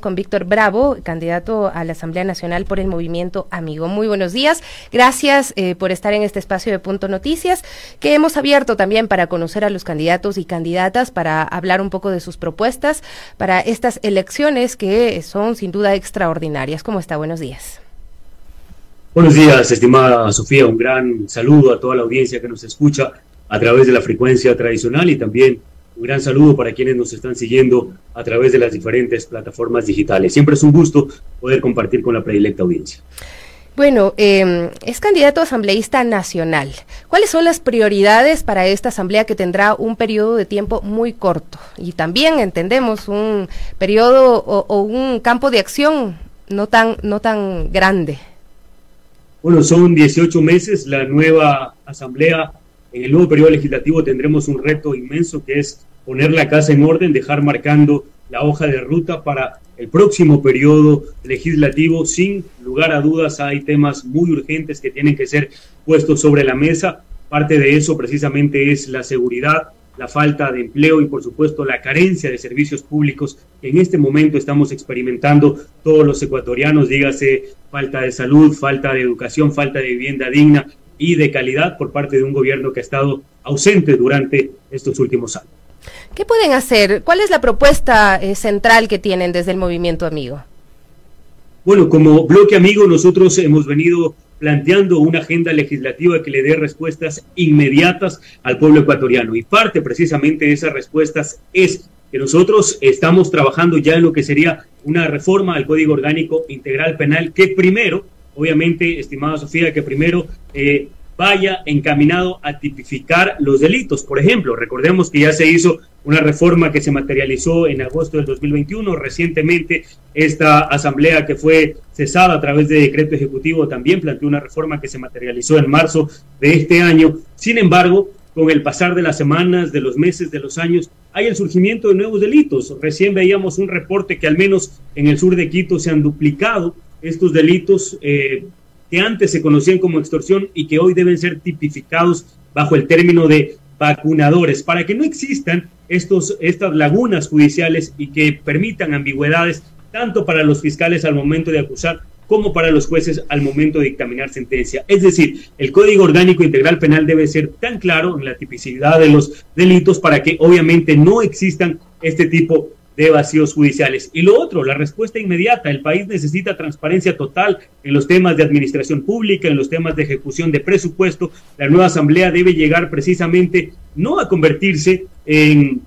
con Víctor Bravo, candidato a la Asamblea Nacional por el Movimiento Amigo. Muy buenos días. Gracias eh, por estar en este espacio de Punto Noticias, que hemos abierto también para conocer a los candidatos y candidatas, para hablar un poco de sus propuestas para estas elecciones que son sin duda extraordinarias. ¿Cómo está? Buenos días. Buenos días, estimada Sofía. Un gran saludo a toda la audiencia que nos escucha a través de la frecuencia tradicional y también un gran saludo para quienes nos están siguiendo a través de las diferentes plataformas digitales. Siempre es un gusto poder compartir con la predilecta audiencia. Bueno, eh, es candidato asambleísta nacional. ¿Cuáles son las prioridades para esta asamblea que tendrá un periodo de tiempo muy corto? Y también entendemos un periodo o, o un campo de acción no tan, no tan grande. Bueno, son 18 meses la nueva asamblea. En el nuevo periodo legislativo tendremos un reto inmenso que es poner la casa en orden, dejar marcando la hoja de ruta para el próximo periodo legislativo. Sin lugar a dudas, hay temas muy urgentes que tienen que ser puestos sobre la mesa. Parte de eso precisamente es la seguridad, la falta de empleo y por supuesto la carencia de servicios públicos que en este momento estamos experimentando todos los ecuatorianos, dígase falta de salud, falta de educación, falta de vivienda digna y de calidad por parte de un gobierno que ha estado ausente durante estos últimos años. ¿Qué pueden hacer? ¿Cuál es la propuesta eh, central que tienen desde el movimiento amigo? Bueno, como bloque amigo nosotros hemos venido planteando una agenda legislativa que le dé respuestas inmediatas al pueblo ecuatoriano. Y parte precisamente de esas respuestas es que nosotros estamos trabajando ya en lo que sería una reforma al Código Orgánico Integral Penal que primero, obviamente, estimada Sofía, que primero eh, vaya encaminado a tipificar los delitos. Por ejemplo, recordemos que ya se hizo una reforma que se materializó en agosto del 2021. Recientemente, esta asamblea que fue cesada a través de decreto ejecutivo también planteó una reforma que se materializó en marzo de este año. Sin embargo, con el pasar de las semanas, de los meses, de los años, hay el surgimiento de nuevos delitos. Recién veíamos un reporte que al menos en el sur de Quito se han duplicado estos delitos. Eh, que antes se conocían como extorsión y que hoy deben ser tipificados bajo el término de vacunadores, para que no existan estos, estas lagunas judiciales y que permitan ambigüedades tanto para los fiscales al momento de acusar como para los jueces al momento de dictaminar sentencia. Es decir, el Código Orgánico Integral Penal debe ser tan claro en la tipicidad de los delitos para que obviamente no existan este tipo de vacíos judiciales. Y lo otro, la respuesta inmediata. El país necesita transparencia total en los temas de administración pública, en los temas de ejecución de presupuesto. La nueva asamblea debe llegar precisamente no a convertirse en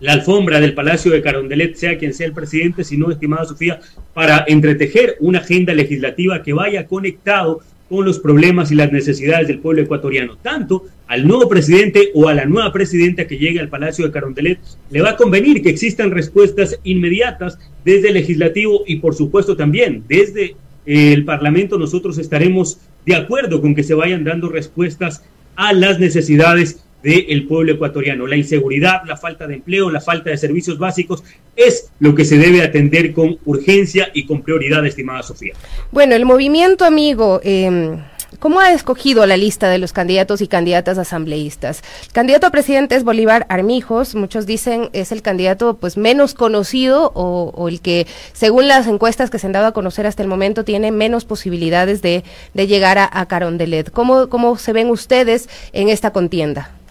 la alfombra del Palacio de Carondelet, sea quien sea el presidente, sino, estimada Sofía, para entretejer una agenda legislativa que vaya conectado con los problemas y las necesidades del pueblo ecuatoriano. Tanto al nuevo presidente o a la nueva presidenta que llegue al Palacio de Carondelet le va a convenir que existan respuestas inmediatas desde el legislativo y por supuesto también desde el Parlamento nosotros estaremos de acuerdo con que se vayan dando respuestas a las necesidades del pueblo ecuatoriano. La inseguridad, la falta de empleo, la falta de servicios básicos es lo que se debe atender con urgencia y con prioridad, estimada Sofía. Bueno, el movimiento amigo... Eh... ¿Cómo ha escogido la lista de los candidatos y candidatas asambleístas? El candidato a presidente es Bolívar Armijos, muchos dicen es el candidato pues menos conocido o, el que, según las encuestas que se han dado a conocer hasta el momento, tiene menos posibilidades de, llegar a, Carondelet. ¿Cómo, ¿Cómo se ven ustedes en esta contienda?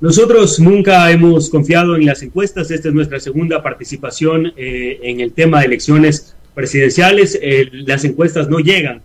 Nosotros nunca hemos confiado en las encuestas. Esta es nuestra segunda participación eh, en el tema de elecciones presidenciales. Eh, las encuestas no llegan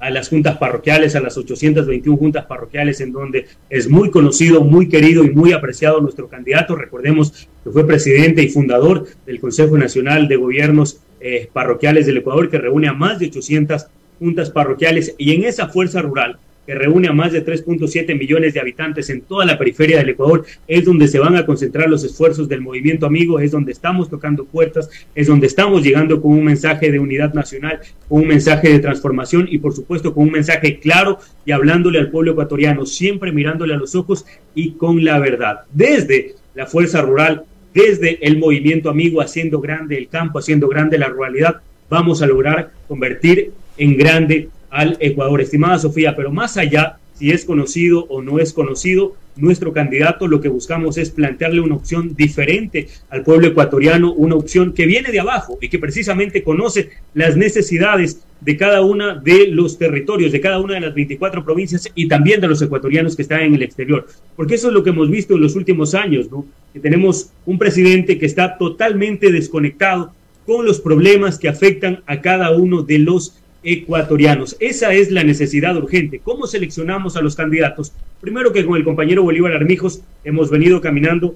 a las juntas parroquiales, a las 821 juntas parroquiales, en donde es muy conocido, muy querido y muy apreciado nuestro candidato. Recordemos que fue presidente y fundador del Consejo Nacional de Gobiernos eh, Parroquiales del Ecuador, que reúne a más de 800 juntas parroquiales. Y en esa fuerza rural, que reúne a más de 3.7 millones de habitantes en toda la periferia del Ecuador, es donde se van a concentrar los esfuerzos del movimiento amigo, es donde estamos tocando puertas, es donde estamos llegando con un mensaje de unidad nacional, con un mensaje de transformación y por supuesto con un mensaje claro y hablándole al pueblo ecuatoriano, siempre mirándole a los ojos y con la verdad. Desde la fuerza rural, desde el movimiento amigo, haciendo grande el campo, haciendo grande la ruralidad, vamos a lograr convertir en grande al Ecuador. Estimada Sofía, pero más allá si es conocido o no es conocido, nuestro candidato lo que buscamos es plantearle una opción diferente al pueblo ecuatoriano, una opción que viene de abajo y que precisamente conoce las necesidades de cada una de los territorios, de cada una de las 24 provincias y también de los ecuatorianos que están en el exterior. Porque eso es lo que hemos visto en los últimos años, ¿no? Que tenemos un presidente que está totalmente desconectado con los problemas que afectan a cada uno de los ecuatorianos. Esa es la necesidad urgente. ¿Cómo seleccionamos a los candidatos? Primero que con el compañero Bolívar Armijos hemos venido caminando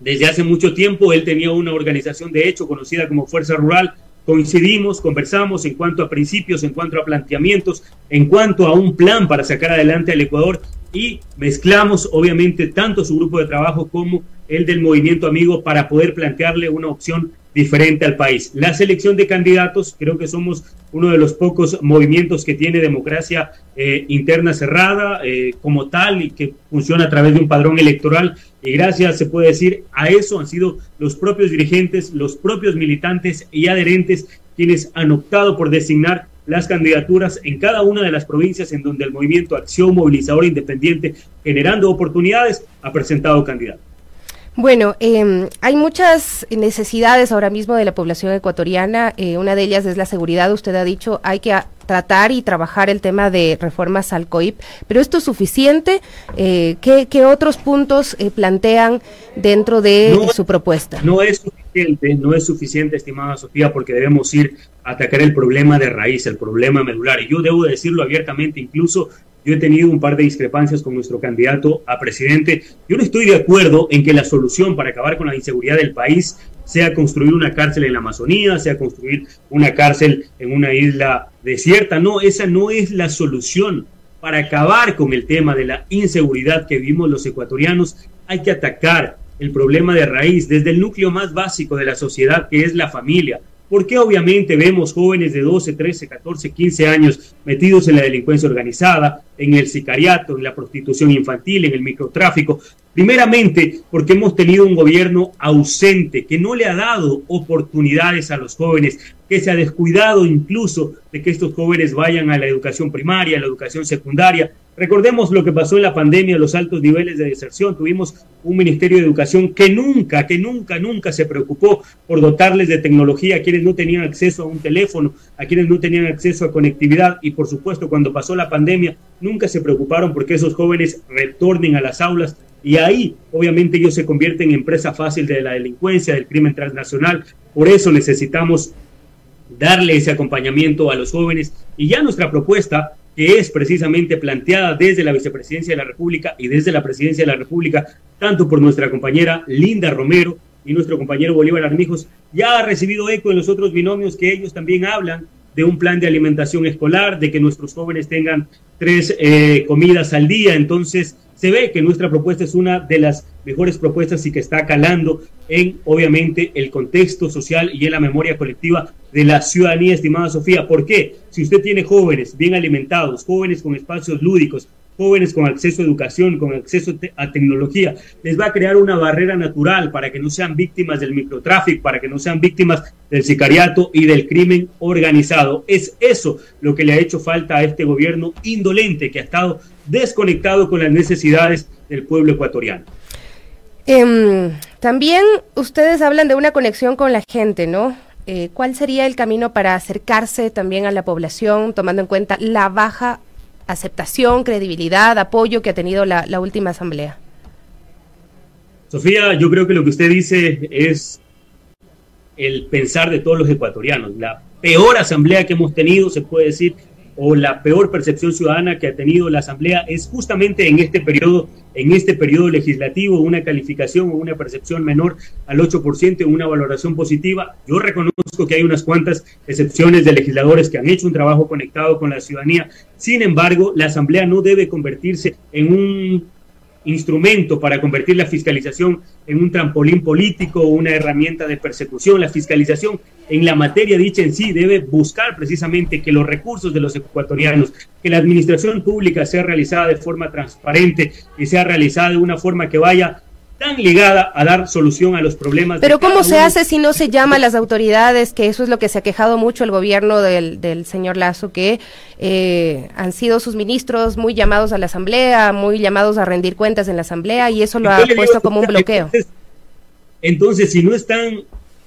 desde hace mucho tiempo. Él tenía una organización de hecho conocida como Fuerza Rural. Coincidimos, conversamos en cuanto a principios, en cuanto a planteamientos, en cuanto a un plan para sacar adelante al Ecuador y mezclamos obviamente tanto su grupo de trabajo como el del movimiento amigo para poder plantearle una opción diferente al país. La selección de candidatos, creo que somos uno de los pocos movimientos que tiene democracia eh, interna cerrada eh, como tal y que funciona a través de un padrón electoral. Y gracias, se puede decir, a eso han sido los propios dirigentes, los propios militantes y adherentes quienes han optado por designar las candidaturas en cada una de las provincias en donde el movimiento Acción Movilizadora Independiente, generando oportunidades, ha presentado candidatos. Bueno, eh, hay muchas necesidades ahora mismo de la población ecuatoriana. Eh, una de ellas es la seguridad. Usted ha dicho hay que tratar y trabajar el tema de reformas al COIP, pero esto es suficiente. Eh, ¿qué, ¿qué, otros puntos eh, plantean dentro de su propuesta? No es suficiente, no es suficiente, estimada Sofía, porque debemos ir a atacar el problema de raíz, el problema medular. Y yo debo decirlo abiertamente, incluso yo he tenido un par de discrepancias con nuestro candidato a presidente. Yo no estoy de acuerdo en que la solución para acabar con la inseguridad del país sea construir una cárcel en la Amazonía, sea construir una cárcel en una isla desierta. No, esa no es la solución. Para acabar con el tema de la inseguridad que vivimos los ecuatorianos, hay que atacar el problema de raíz desde el núcleo más básico de la sociedad, que es la familia, porque obviamente vemos jóvenes de 12, 13, 14, 15 años metidos en la delincuencia organizada, en el sicariato, en la prostitución infantil, en el microtráfico? Primeramente, porque hemos tenido un gobierno ausente que no le ha dado oportunidades a los jóvenes, que se ha descuidado incluso de que estos jóvenes vayan a la educación primaria, a la educación secundaria, Recordemos lo que pasó en la pandemia, los altos niveles de deserción. Tuvimos un Ministerio de Educación que nunca, que nunca, nunca se preocupó por dotarles de tecnología a quienes no tenían acceso a un teléfono, a quienes no tenían acceso a conectividad. Y por supuesto, cuando pasó la pandemia, nunca se preocuparon porque esos jóvenes retornen a las aulas. Y ahí, obviamente, ellos se convierten en presa fácil de la delincuencia, del crimen transnacional. Por eso necesitamos darle ese acompañamiento a los jóvenes. Y ya nuestra propuesta que es precisamente planteada desde la Vicepresidencia de la República y desde la Presidencia de la República, tanto por nuestra compañera Linda Romero y nuestro compañero Bolívar Armijos, ya ha recibido eco en los otros binomios que ellos también hablan de un plan de alimentación escolar, de que nuestros jóvenes tengan tres eh, comidas al día. Entonces, se ve que nuestra propuesta es una de las mejores propuestas y que está calando en, obviamente, el contexto social y en la memoria colectiva de la ciudadanía, estimada Sofía. ¿Por qué? Si usted tiene jóvenes bien alimentados, jóvenes con espacios lúdicos, jóvenes con acceso a educación, con acceso a tecnología, les va a crear una barrera natural para que no sean víctimas del microtráfico, para que no sean víctimas del sicariato y del crimen organizado. Es eso lo que le ha hecho falta a este gobierno indolente que ha estado desconectado con las necesidades del pueblo ecuatoriano. Eh, también ustedes hablan de una conexión con la gente, ¿no? Eh, ¿Cuál sería el camino para acercarse también a la población, tomando en cuenta la baja aceptación, credibilidad, apoyo que ha tenido la, la última asamblea? Sofía, yo creo que lo que usted dice es el pensar de todos los ecuatorianos. La peor asamblea que hemos tenido, se puede decir, o la peor percepción ciudadana que ha tenido la Asamblea es justamente en este periodo, en este periodo legislativo, una calificación o una percepción menor al 8%, una valoración positiva. Yo reconozco que hay unas cuantas excepciones de legisladores que han hecho un trabajo conectado con la ciudadanía. Sin embargo, la Asamblea no debe convertirse en un instrumento para convertir la fiscalización en un trampolín político o una herramienta de persecución. La fiscalización en la materia dicha en sí debe buscar precisamente que los recursos de los ecuatorianos, que la administración pública sea realizada de forma transparente y sea realizada de una forma que vaya tan ligada a dar solución a los problemas. Pero ¿cómo se hace si no se llama a las autoridades? Que eso es lo que se ha quejado mucho el gobierno del, del señor Lazo, que eh, han sido sus ministros muy llamados a la Asamblea, muy llamados a rendir cuentas en la Asamblea, y eso lo ha puesto como un bloqueo. Entonces, si no están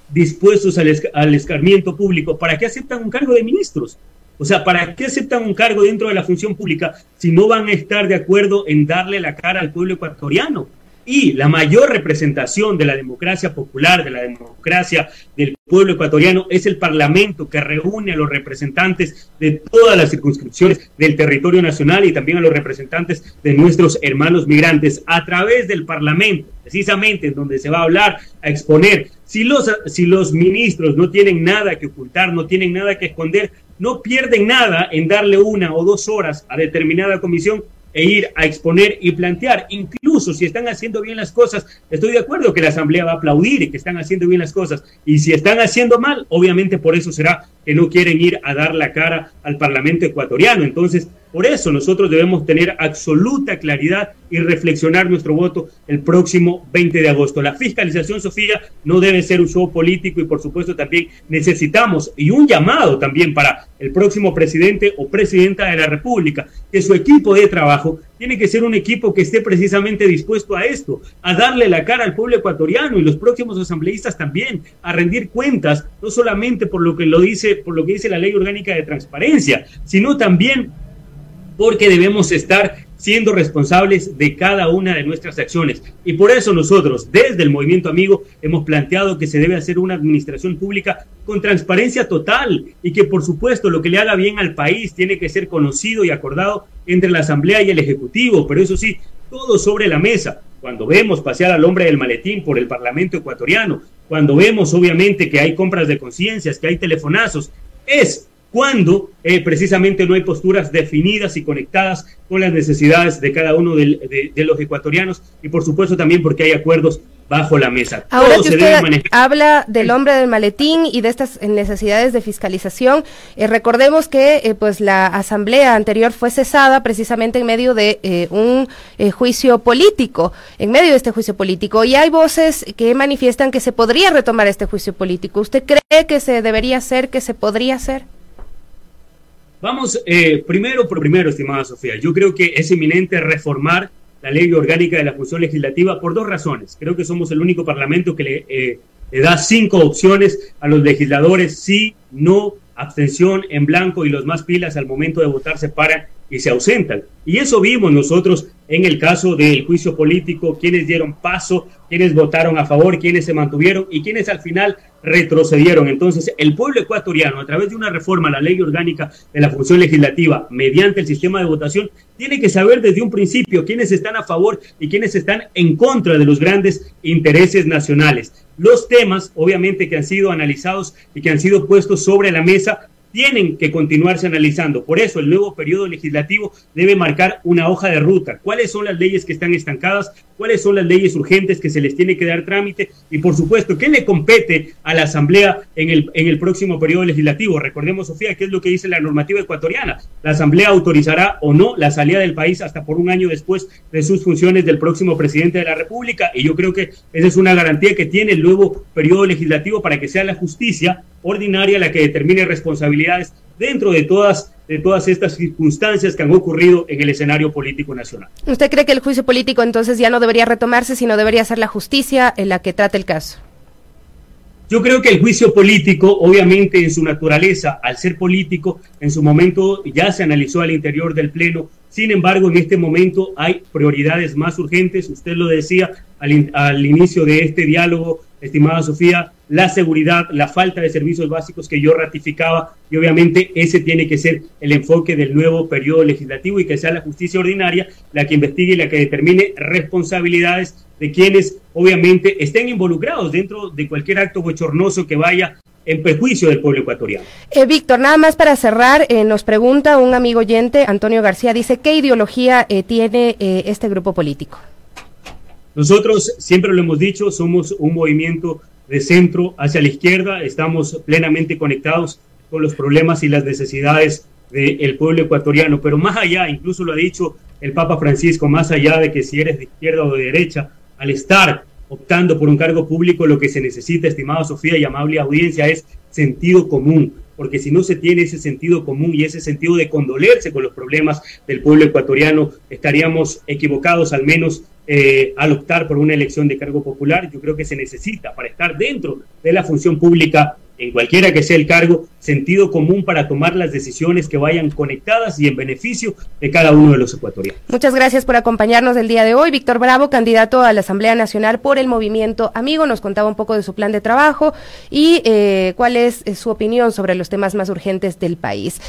dispuestos al, al escarmiento público, ¿para qué aceptan un cargo de ministros? O sea, ¿para qué aceptan un cargo dentro de la función pública si no van a estar de acuerdo en darle la cara al pueblo ecuatoriano? Y la mayor representación de la democracia popular, de la democracia del pueblo ecuatoriano, es el Parlamento que reúne a los representantes de todas las circunscripciones del territorio nacional y también a los representantes de nuestros hermanos migrantes a través del Parlamento, precisamente en donde se va a hablar, a exponer. Si los, si los ministros no tienen nada que ocultar, no tienen nada que esconder, no pierden nada en darle una o dos horas a determinada comisión e ir a exponer y plantear. Incluso si están haciendo bien las cosas, estoy de acuerdo que la Asamblea va a aplaudir y que están haciendo bien las cosas. Y si están haciendo mal, obviamente por eso será que no quieren ir a dar la cara al Parlamento ecuatoriano. Entonces, por eso nosotros debemos tener absoluta claridad y reflexionar nuestro voto el próximo 20 de agosto. La fiscalización, Sofía, no debe ser un show político y por supuesto también necesitamos y un llamado también para el próximo presidente o presidenta de la República, que su equipo de trabajo tiene que ser un equipo que esté precisamente dispuesto a esto, a darle la cara al pueblo ecuatoriano y los próximos asambleístas también, a rendir cuentas, no solamente por lo que lo dice, por lo que dice la ley orgánica de transparencia, sino también porque debemos estar siendo responsables de cada una de nuestras acciones. Y por eso nosotros, desde el Movimiento Amigo, hemos planteado que se debe hacer una administración pública con transparencia total y que, por supuesto, lo que le haga bien al país tiene que ser conocido y acordado entre la Asamblea y el Ejecutivo. Pero eso sí, todo sobre la mesa. Cuando vemos pasear al hombre del maletín por el Parlamento ecuatoriano, cuando vemos obviamente que hay compras de conciencias, que hay telefonazos, es cuando eh, precisamente no hay posturas definidas y conectadas con las necesidades de cada uno de, los ecuatorianos y por supuesto también porque hay acuerdos bajo la mesa. Ahora que usted habla del hombre del maletín y de estas necesidades de fiscalización, eh, recordemos que eh, pues la asamblea anterior fue cesada precisamente en medio de un juicio político, en medio de este juicio político, y hay voces que manifiestan que se podría retomar este juicio político. ¿Usted cree que se debería hacer, que se podría hacer? Vamos, eh, primero por primero, estimada Sofía, yo creo que es eminente reformar la ley orgánica de la función legislativa por dos razones. Creo que somos el único parlamento que le, eh, le da cinco opciones a los legisladores, sí, no, abstención, en blanco y los más pilas al momento de votar se paran y se ausentan. Y eso vimos nosotros en el caso del juicio político, quienes dieron paso, quienes votaron a favor, quienes se mantuvieron y quienes al final retrocedieron. Entonces, el pueblo ecuatoriano, a través de una reforma a la ley orgánica de la función legislativa, mediante el sistema de votación, tiene que saber desde un principio quiénes están a favor y quiénes están en contra de los grandes intereses nacionales. Los temas, obviamente, que han sido analizados y que han sido puestos sobre la mesa tienen que continuarse analizando. Por eso el nuevo periodo legislativo debe marcar una hoja de ruta. ¿Cuáles son las leyes que están estancadas? ¿Cuáles son las leyes urgentes que se les tiene que dar trámite? Y por supuesto, ¿qué le compete a la Asamblea en el, en el próximo periodo legislativo? Recordemos, Sofía, qué es lo que dice la normativa ecuatoriana. La Asamblea autorizará o no la salida del país hasta por un año después de sus funciones del próximo presidente de la República. Y yo creo que esa es una garantía que tiene el nuevo periodo legislativo para que sea la justicia ordinaria la que determine responsabilidades dentro de todas de todas estas circunstancias que han ocurrido en el escenario político nacional. ¿Usted cree que el juicio político entonces ya no debería retomarse, sino debería ser la justicia en la que trate el caso? Yo creo que el juicio político, obviamente en su naturaleza, al ser político, en su momento ya se analizó al interior del Pleno. Sin embargo, en este momento hay prioridades más urgentes. Usted lo decía al, al inicio de este diálogo, estimada Sofía, la seguridad, la falta de servicios básicos que yo ratificaba y obviamente ese tiene que ser el enfoque del nuevo periodo legislativo y que sea la justicia ordinaria la que investigue y la que determine responsabilidades de quienes obviamente estén involucrados dentro de cualquier acto bochornoso que vaya en perjuicio del pueblo ecuatoriano. Eh, Víctor, nada más para cerrar, eh, nos pregunta un amigo oyente, Antonio García, dice, ¿qué ideología eh, tiene este grupo político? Nosotros siempre lo hemos dicho, somos un movimiento de centro hacia la izquierda, estamos plenamente conectados con los problemas y las necesidades del pueblo ecuatoriano, pero más allá, incluso lo ha dicho el Papa Francisco, más allá de que si eres de izquierda o de derecha, al estar optando por un cargo público, lo que se necesita, estimada Sofía y amable audiencia, es sentido común, porque si no se tiene ese sentido común y ese sentido de condolerse con los problemas del pueblo ecuatoriano, estaríamos equivocados al menos eh, al optar por una elección de cargo popular. Yo creo que se necesita para estar dentro de la función pública en cualquiera que sea el cargo, sentido común para tomar las decisiones que vayan conectadas y en beneficio de cada uno de los ecuatorianos. Muchas gracias por acompañarnos el día de hoy. Víctor Bravo, candidato a la Asamblea Nacional por el Movimiento Amigo, nos contaba un poco de su plan de trabajo y eh, cuál es su opinión sobre los temas más urgentes del país.